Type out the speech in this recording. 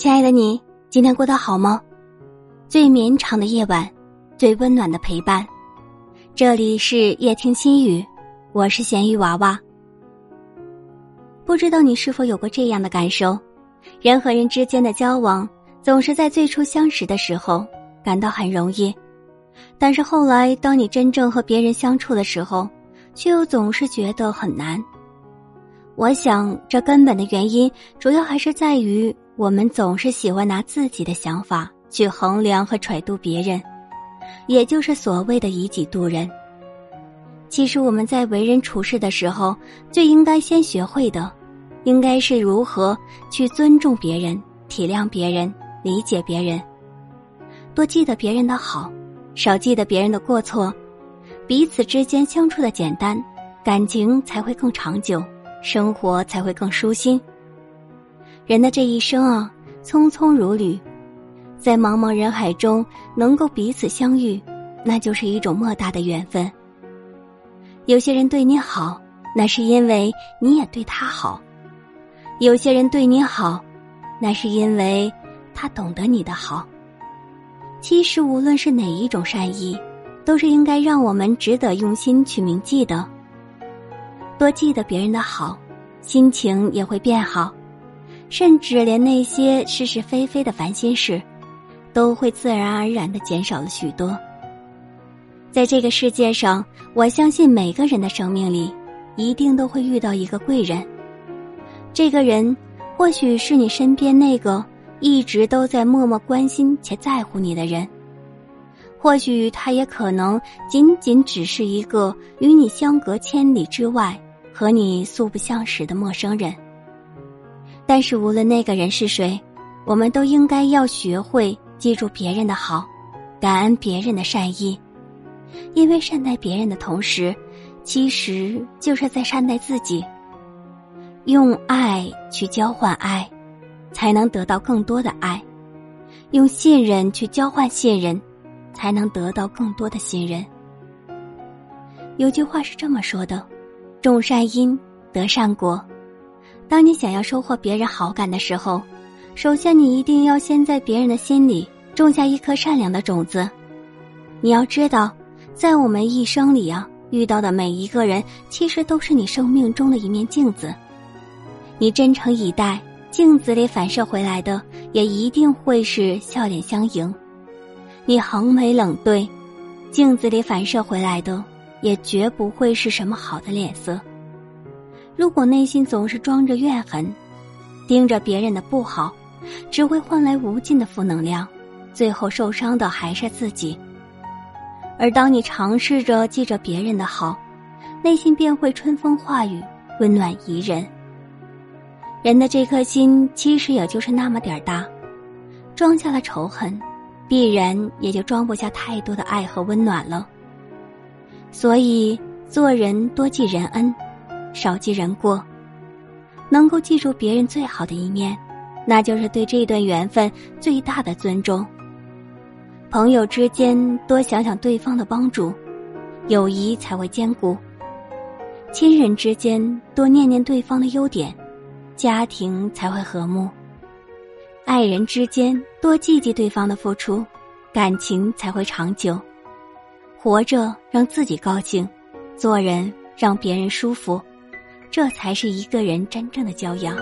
亲爱的你，今天过得好吗？最绵长的夜晚，最温暖的陪伴。这里是夜听心语，我是咸鱼娃娃。不知道你是否有过这样的感受？人和人之间的交往，总是在最初相识的时候感到很容易，但是后来当你真正和别人相处的时候，却又总是觉得很难。我想，这根本的原因主要还是在于我们总是喜欢拿自己的想法去衡量和揣度别人，也就是所谓的以己度人。其实我们在为人处事的时候，最应该先学会的，应该是如何去尊重别人、体谅别人、理解别人，多记得别人的好，少记得别人的过错，彼此之间相处的简单，感情才会更长久。生活才会更舒心。人的这一生啊，匆匆如旅，在茫茫人海中能够彼此相遇，那就是一种莫大的缘分。有些人对你好，那是因为你也对他好；有些人对你好，那是因为他懂得你的好。其实，无论是哪一种善意，都是应该让我们值得用心去铭记的。多记得别人的好，心情也会变好，甚至连那些是是非非的烦心事，都会自然而然的减少了许多。在这个世界上，我相信每个人的生命里，一定都会遇到一个贵人。这个人，或许是你身边那个一直都在默默关心且在乎你的人。或许他也可能仅仅只是一个与你相隔千里之外。和你素不相识的陌生人，但是无论那个人是谁，我们都应该要学会记住别人的好，感恩别人的善意，因为善待别人的同时，其实就是在善待自己。用爱去交换爱，才能得到更多的爱；用信任去交换信任，才能得到更多的信任。有句话是这么说的。种善因得善果。当你想要收获别人好感的时候，首先你一定要先在别人的心里种下一颗善良的种子。你要知道，在我们一生里啊，遇到的每一个人，其实都是你生命中的一面镜子。你真诚以待，镜子里反射回来的也一定会是笑脸相迎；你横眉冷对，镜子里反射回来的。也绝不会是什么好的脸色。如果内心总是装着怨恨，盯着别人的不好，只会换来无尽的负能量，最后受伤的还是自己。而当你尝试着记着别人的好，内心便会春风化雨，温暖宜人。人的这颗心其实也就是那么点儿大，装下了仇恨，必然也就装不下太多的爱和温暖了。所以，做人多记人恩，少记人过。能够记住别人最好的一面，那就是对这段缘分最大的尊重。朋友之间多想想对方的帮助，友谊才会坚固；亲人之间多念念对方的优点，家庭才会和睦；爱人之间多记记对方的付出，感情才会长久。活着让自己高兴，做人让别人舒服，这才是一个人真正的教养。